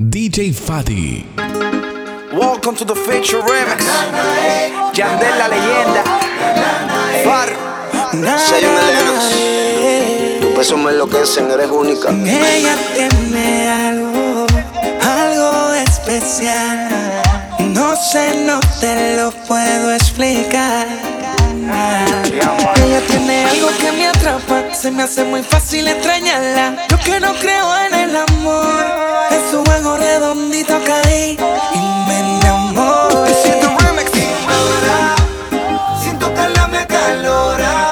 DJ Fatty. Welcome to the Future Remix. Yandel la leyenda. Far. Sayona Tus besos me enloquecen, eres única. Ella tiene algo, algo especial. No sé, no te lo puedo explicar. Ah. Ella tiene algo que me atrapa, se me hace muy fácil extrañarla. Yo que no creo en el amor, en su juego redondito caí y me enamoré. Siento remix siento que la me calora.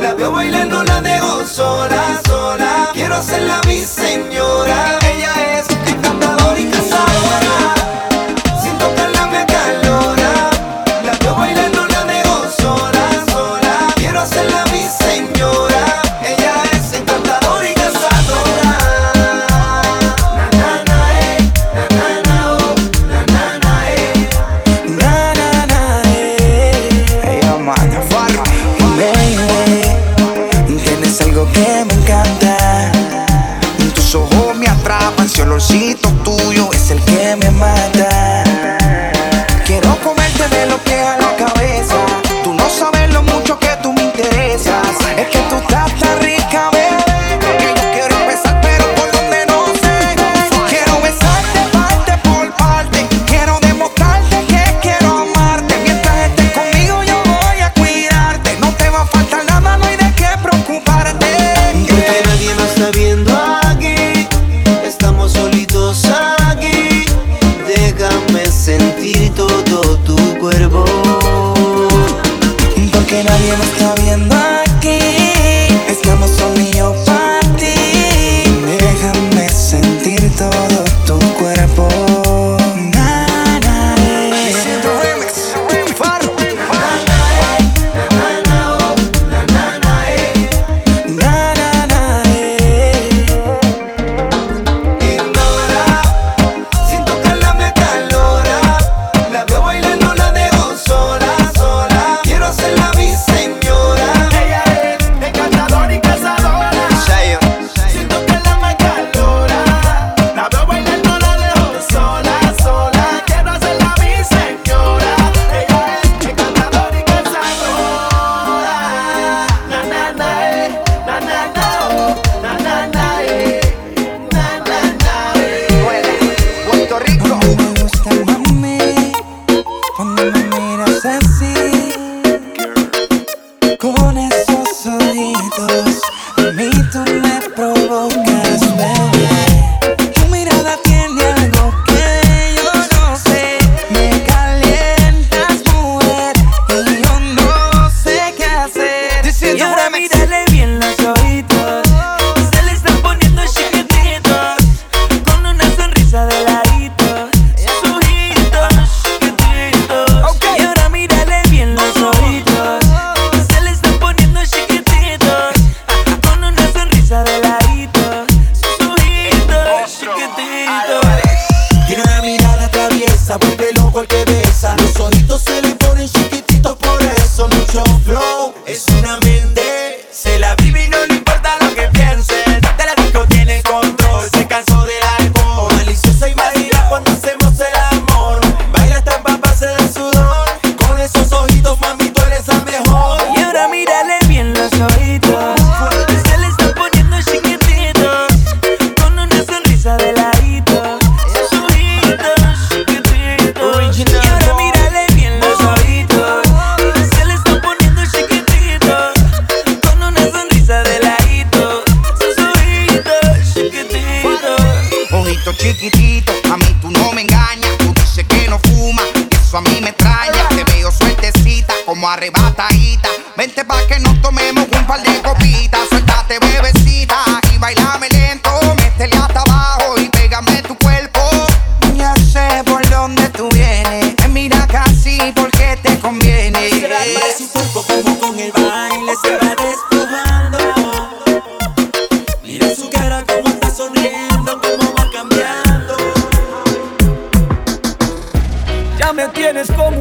La veo bailando, la dejo sola, sola. Quiero hacerla mi señora. Ella es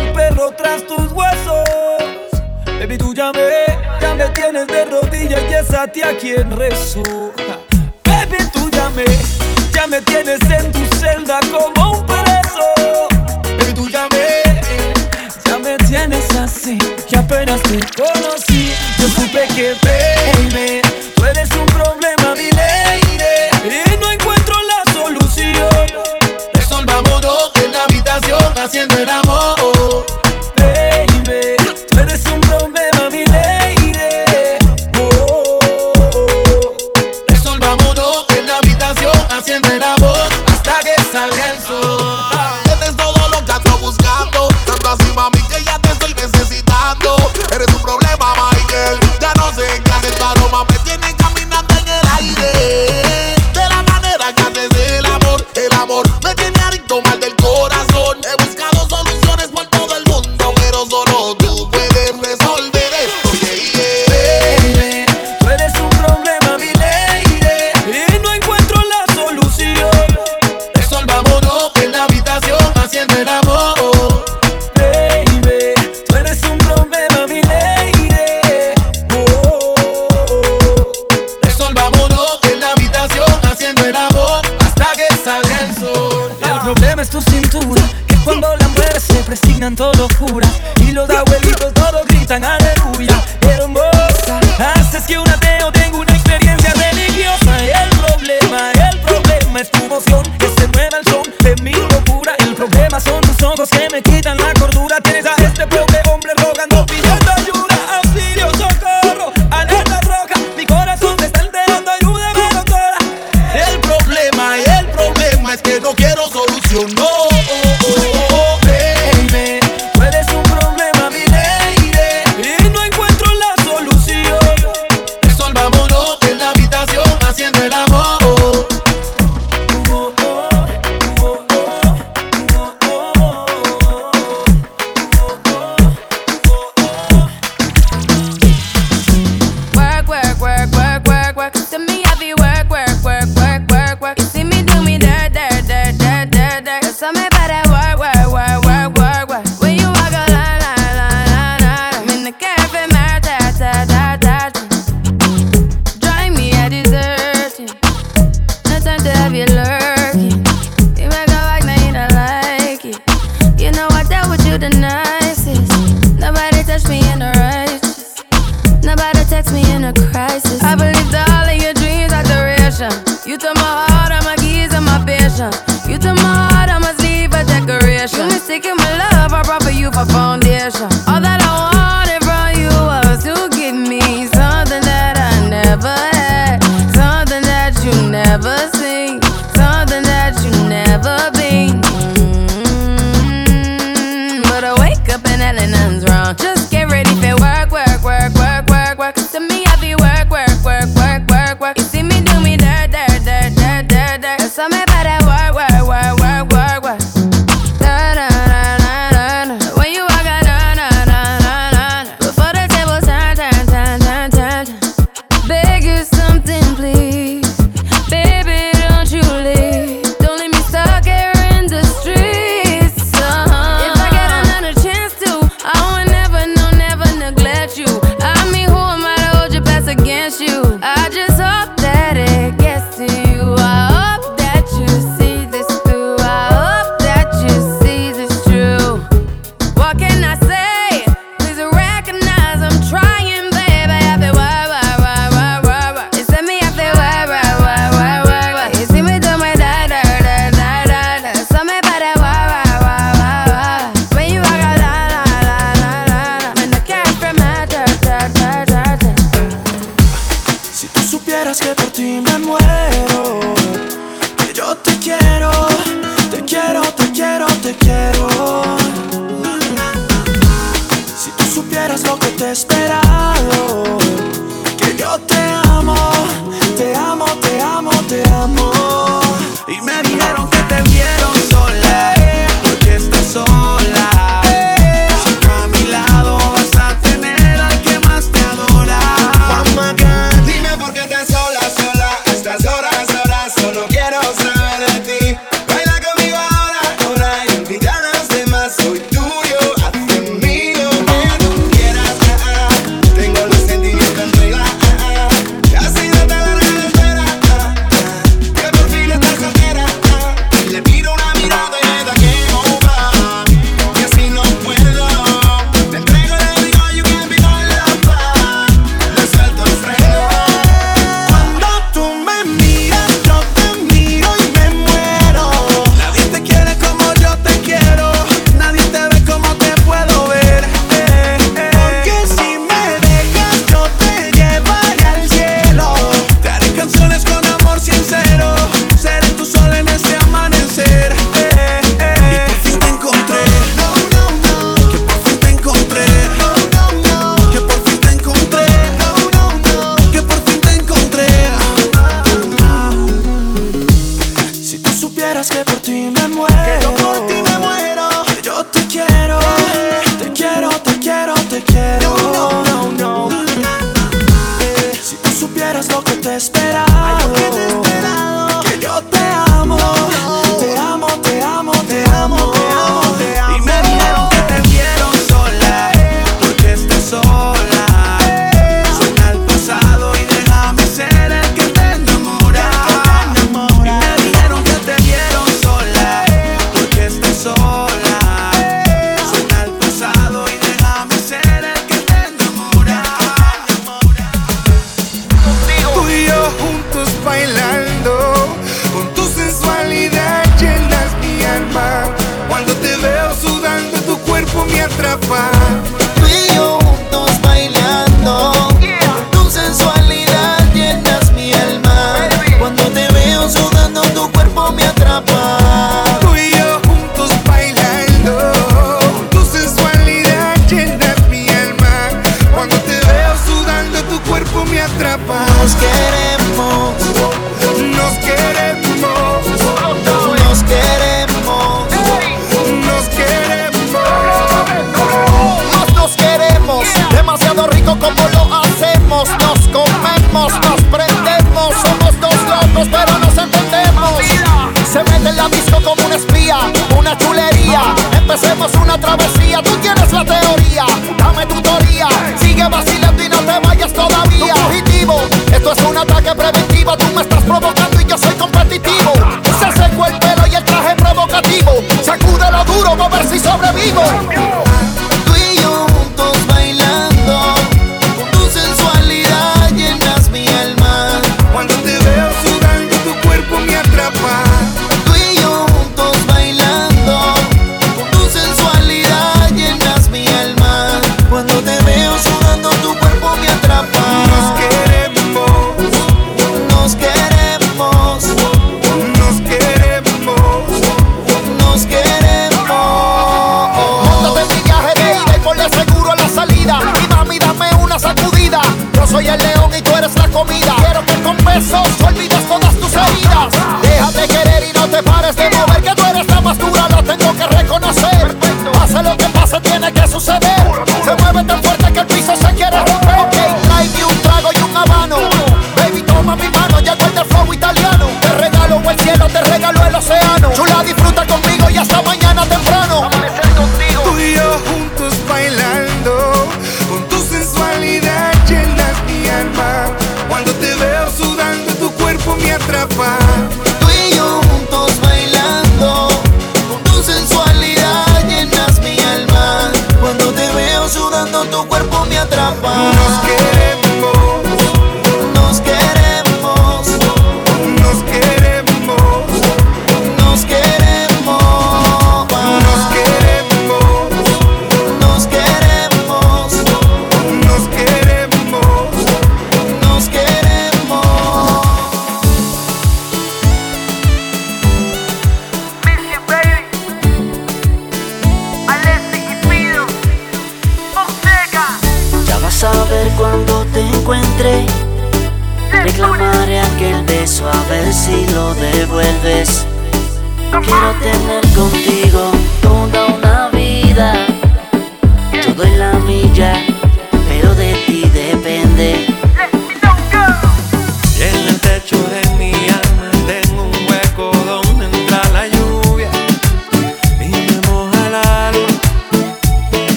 un perro tras tus huesos. Baby, tú ya me, ya me tienes de rodillas y es a ti a quien rezo. Baby, tú ya me, ya me tienes en tu celda como un preso. Baby, tú ya me, ya me tienes así, que apenas te conocí. Yo supe que, baby.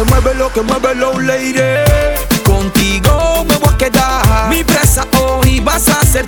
que muévelo, que muévelo, lady. Contigo me voy a quedar. Mi presa hoy vas a ser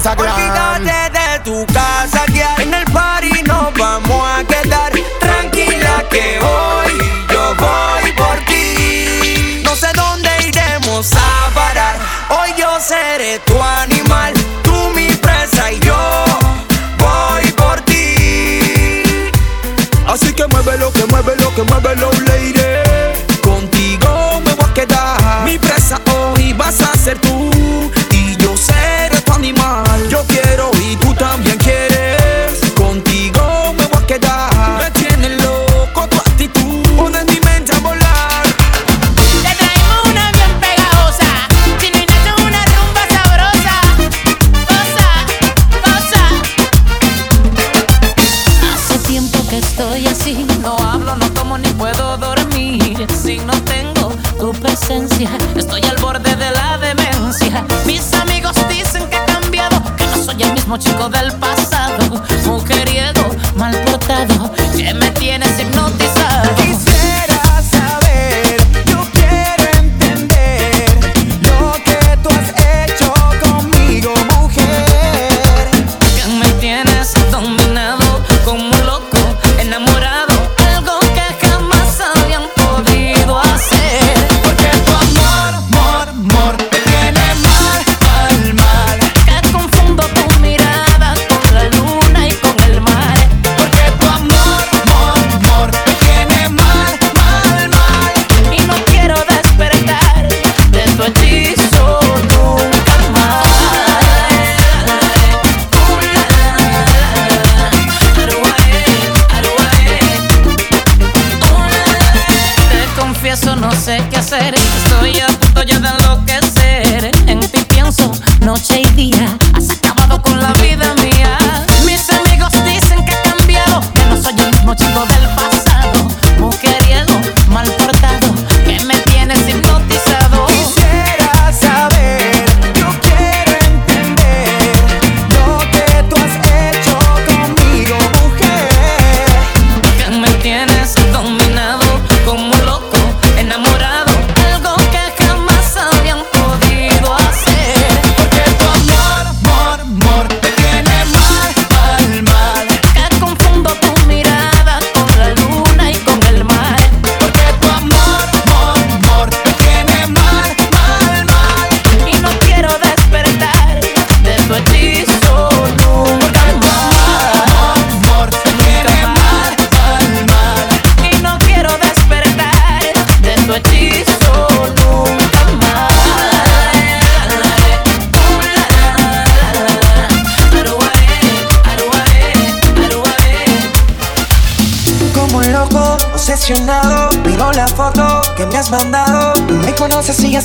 Instagram. Olvídate de tu cara estoy al borde de la demencia. Mis amigos dicen que he cambiado, que no soy el mismo chico del pasado. Mujeriego, mal portado, que me tienes hipnotizado.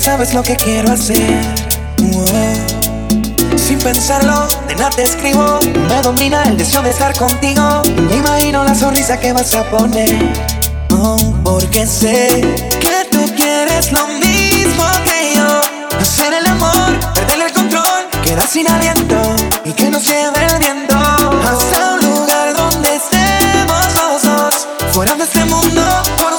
sabes lo que quiero hacer. Sin pensarlo, de nada te escribo. Me domina el deseo de estar contigo. Me imagino la sonrisa que vas a poner. Oh, porque sé que tú quieres lo mismo que yo. Hacer el amor, perder el control, quedar sin aliento y que nos lleve el viento. Hasta un lugar donde estemos los dos, fuera de este mundo. Por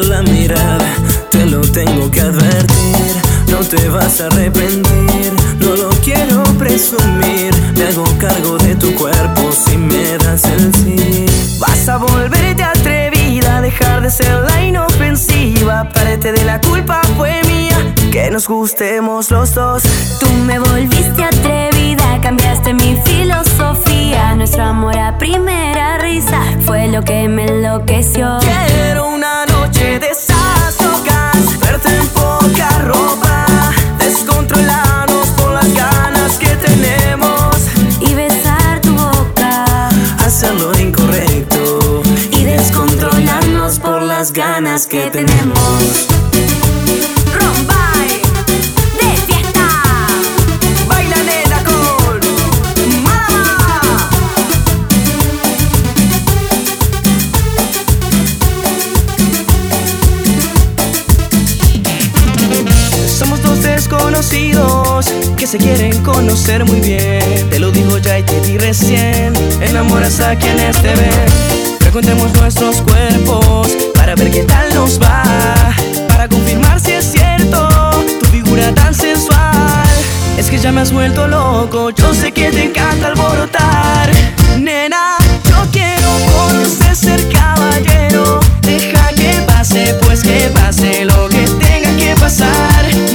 la mirada, te lo tengo que advertir. No te vas a arrepentir, no lo quiero presumir. Me hago cargo de tu cuerpo si me das el sí. Vas a volverte atrevida, dejar de ser la inofensiva. Parte de la culpa fue mía, que nos gustemos los dos. Tú me volviste atrevida, cambiaste mi filosofía. Nuestro amor a primera risa fue lo que me enloqueció. Quiero una noche de esas locas, verte en poca ropa, descontrolarnos por las ganas que tenemos. Y besar tu boca. Hacer lo incorrecto. Y descontrolarnos por las ganas que tenemos. Se quieren conocer muy bien. Te lo digo ya y te di recién. Enamoras a quienes te ven. Frecuentemos nuestros cuerpos para ver qué tal nos va. Para confirmar si es cierto tu figura tan sensual. Es que ya me has vuelto loco. Yo sé que te encanta alborotar. Nena, yo quiero conocer ser caballero. Deja que pase, pues que pase lo que tenga que pasar.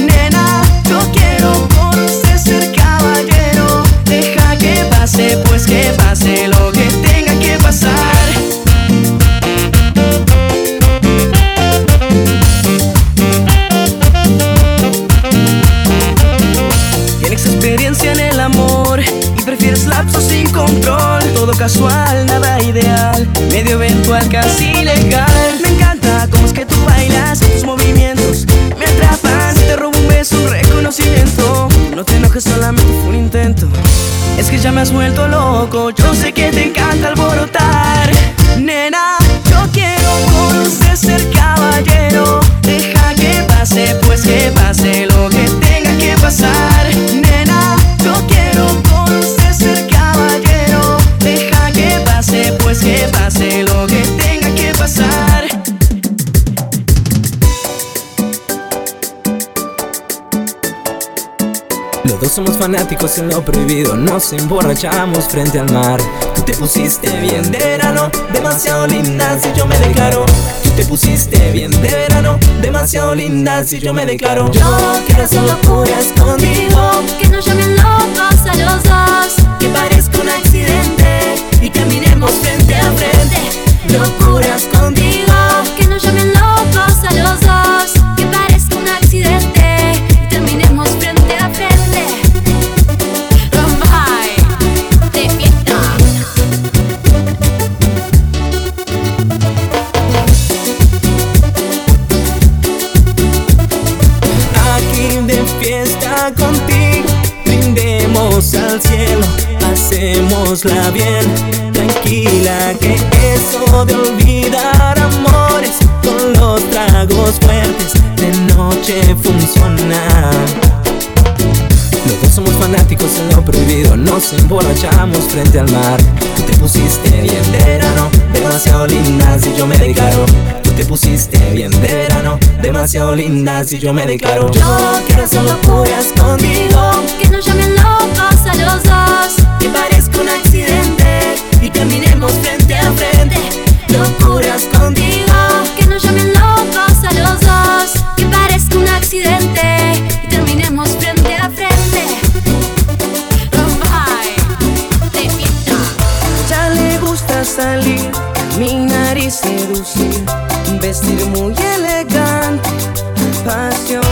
Casual, nada ideal, medio eventual, casi legal. Me encanta cómo es que tú bailas, tus movimientos me atrapan. Si te robo un beso, un reconocimiento. No te enojes, solamente fue un intento. Es que ya me has vuelto loco, yo sé que te encanta alborotar. Nena, yo quiero conocer ser caballero. Deja que pase, pues que pase lo que tenga que pasar. Pues que pase lo que tenga que pasar. Los dos somos fanáticos en lo prohibido, nos emborrachamos frente al mar. Tú te pusiste bien de verano, demasiado linda si yo me declaro. Tú te pusiste bien de verano, demasiado linda si yo me declaro. Yo quiero hacer locuras contigo, que nos llamen locos a los dos, Que parezca un accidente y caminemos frente a frente. Locuras contigo. Frente al mar. Tú te pusiste bien verano, demasiado linda si yo me declaro. Tú te pusiste bien verano, demasiado linda si yo me declaro. Yo quiero hacer locuras contigo, que nos llamen locos a los dos, Que parezca un accidente y caminemos frente a frente. Locuras contigo. que nos llamen locos a los dos, que parezca un accidente gusta salir, caminar y seducir, vestir muy elegante, apasionante.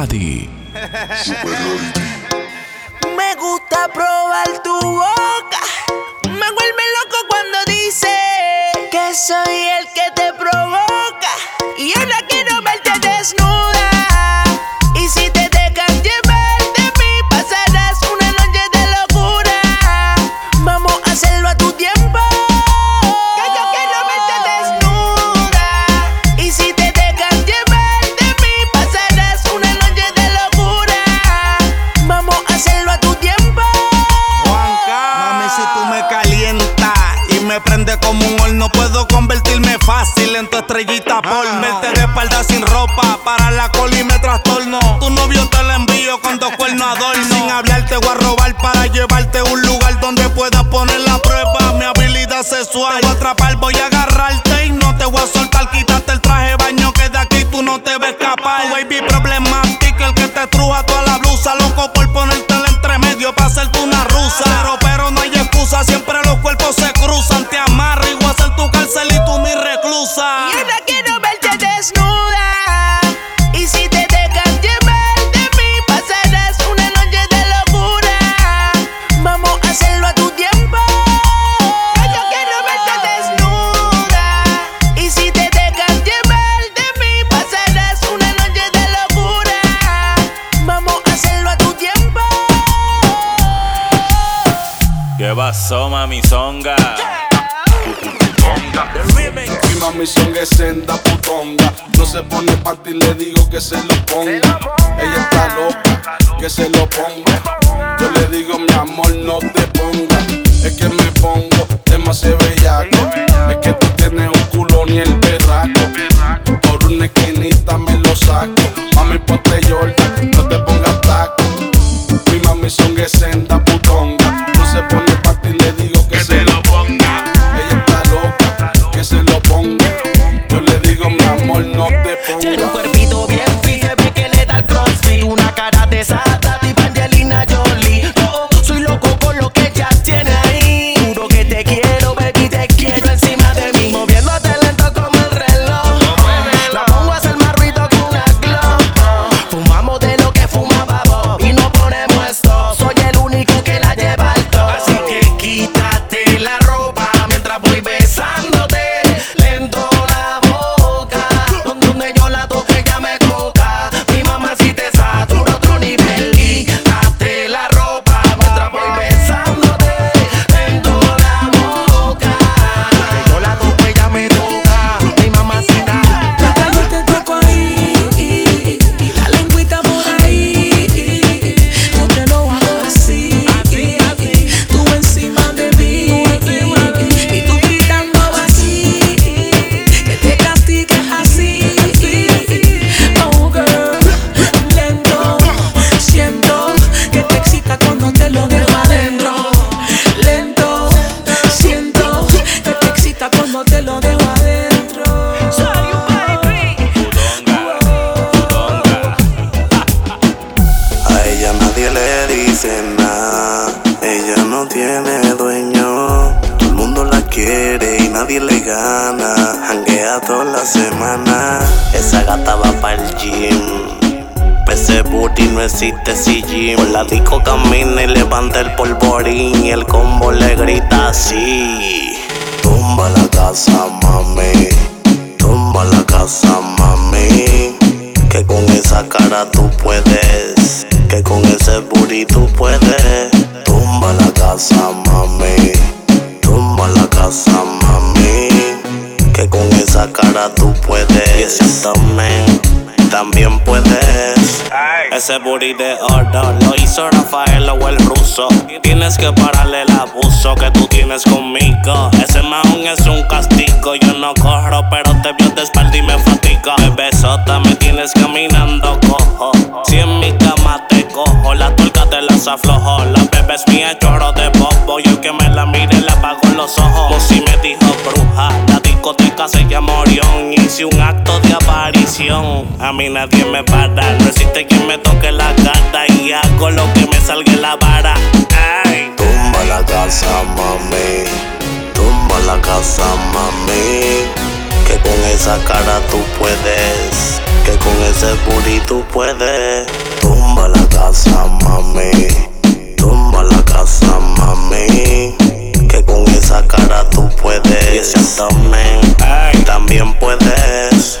Me gusta probar tu boca. Me vuelve loco cuando dice que soy el que te provoca. Y ahora quiero verte desnuda. suave. pasó, mami songa? Mi mami songa es senda putonga. No se pone panty, le digo que se lo ponga. Ella está loca, que se lo ponga. Yo le digo, mi amor, no te ponga. Es que me pongo demasiado bellaco. Es que tú tienes un culo ni el berraco. Por una esquinita me lo saco. Mami, ponte yorta, no te pongas taco. Mi mami songa es senda Y el combo le grita así. Tumba la casa, mami. Tumba la casa, mami. Que con esa cara tú puedes. Que con ese booty tú puedes. Tumba la casa, mami. Tumba la casa, mami. Que con esa cara tú puedes. Y ese también, también puedes. Ese booty de oro lo hizo Rafael o el Tienes que pararle el abuso que tú tienes conmigo. Ese maón es un castigo. Yo no corro, pero te vio de espalda y me fatiga. Bebesota, me tienes caminando cojo. Si en mi cama te cojo, la tuerca te las aflojo. La bebé es mía, chorro de bobo. Yo que me la mire, le apago los ojos. Si me dijo bruja, A mí nadie me para. No existe quien me toque la cara. Y hago lo que me salga en la vara. Ay. Tumba la casa, mami. Tumba la casa, mami. Que con esa cara tú puedes. Que con ese booty tú puedes. Tumba la casa, mami. Tumba la casa, mami. Que con esa cara tú puedes. Y ese también, también puedes.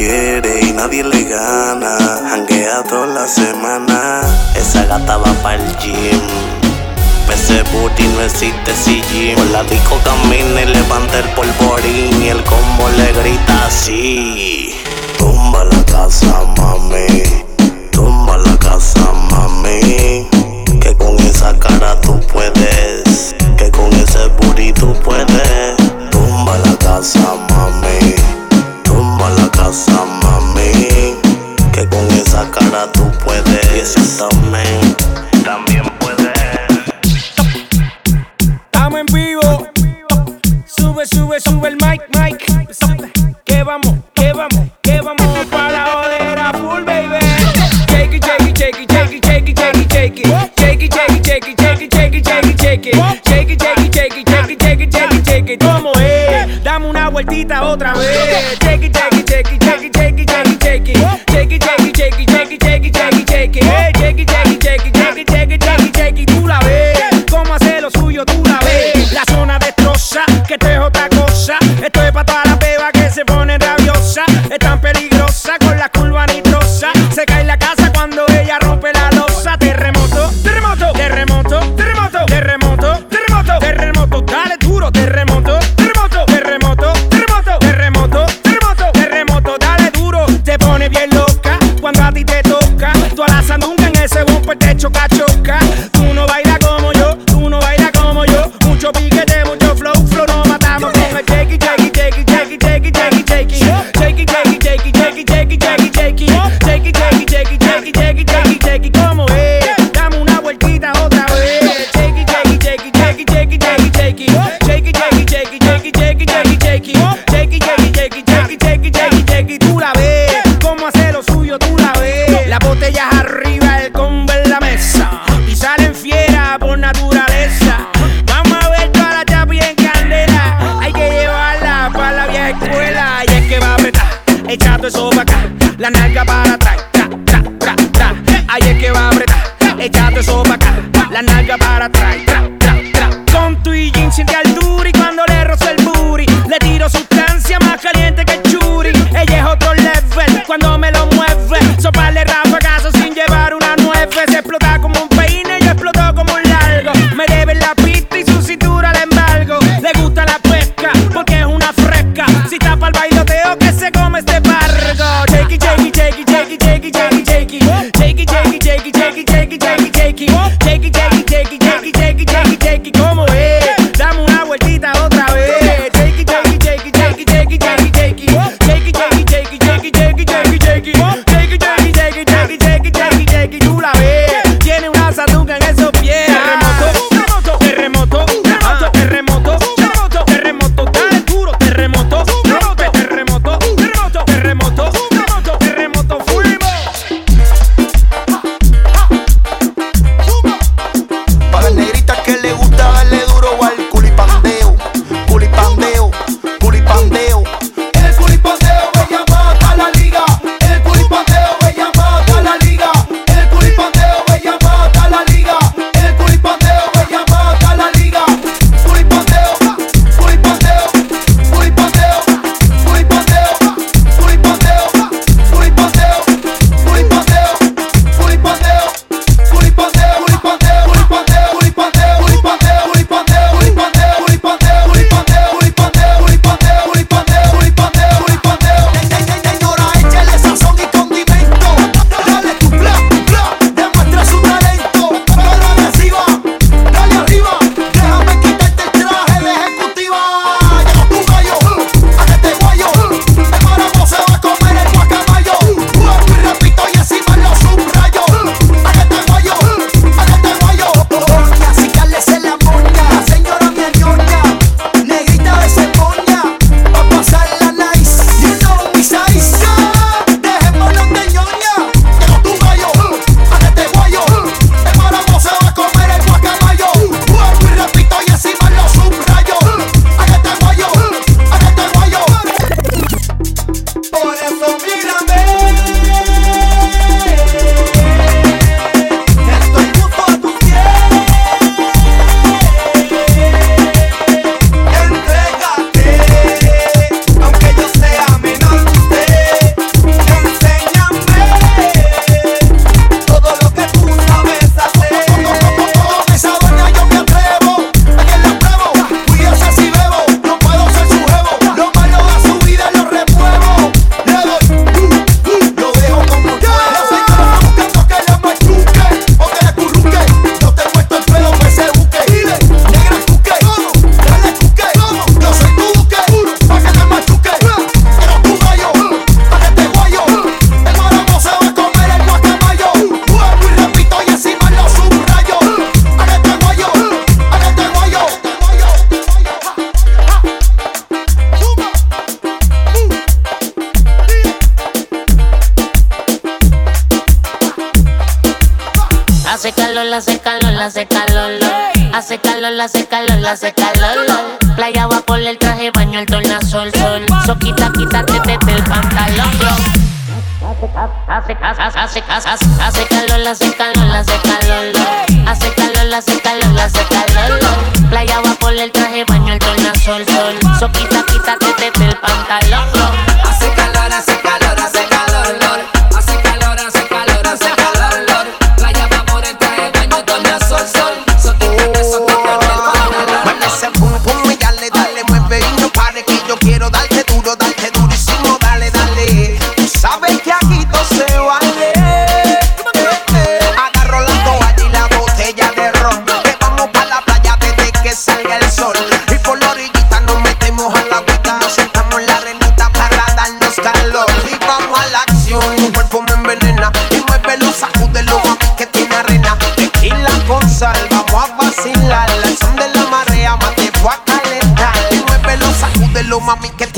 Quiere y nadie le gana. Hanguea toda la semana. Esa gata va para el gym. Ese booty no existe si Jim. Por la disco camina y levanta el polvorín. Y el combo le grita así. Tumba la casa, mami. Tumba la casa, mami. Que con esa cara tú puedes. Que con ese booty tú puedes. Tumba la casa, mami. Cara tú puedes.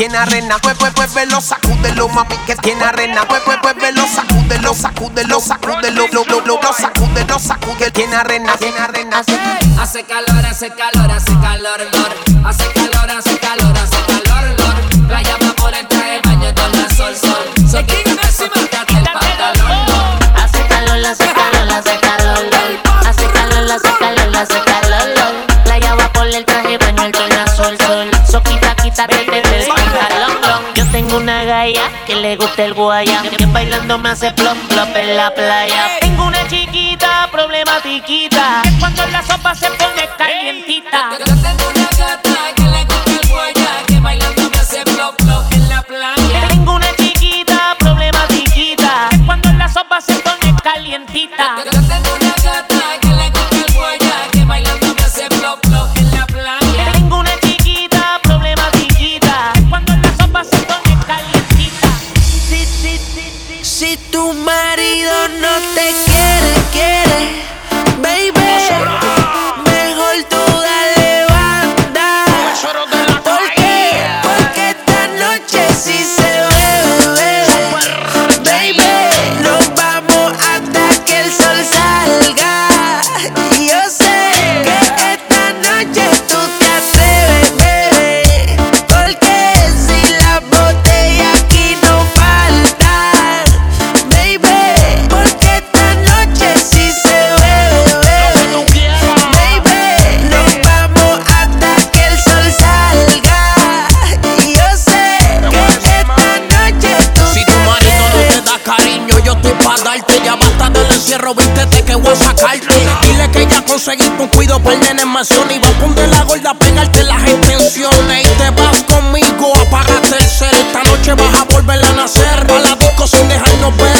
tiene arena, pues pues pues velo, sacúdelo, mami que tiene arena, pues pues pues velo, sacúdelo, sacúdelo, sacúdelo, lo lo lo lo sacúdelo, sacúdelo, tiene arena, tiene arena. Hace calor, hace calor, hace calor, hace calor. le gusta el guayán Que bailando me hace plop plop en la playa. Tengo una chiquita problematiquita Que cuando la sopa se pone calientita. conseguir un cuido por animación. Y va con de la gorda, pegarte las intenciones. Y te vas conmigo, apágate el ser. Esta noche vas a volver a nacer. A la disco sin dejarnos ver.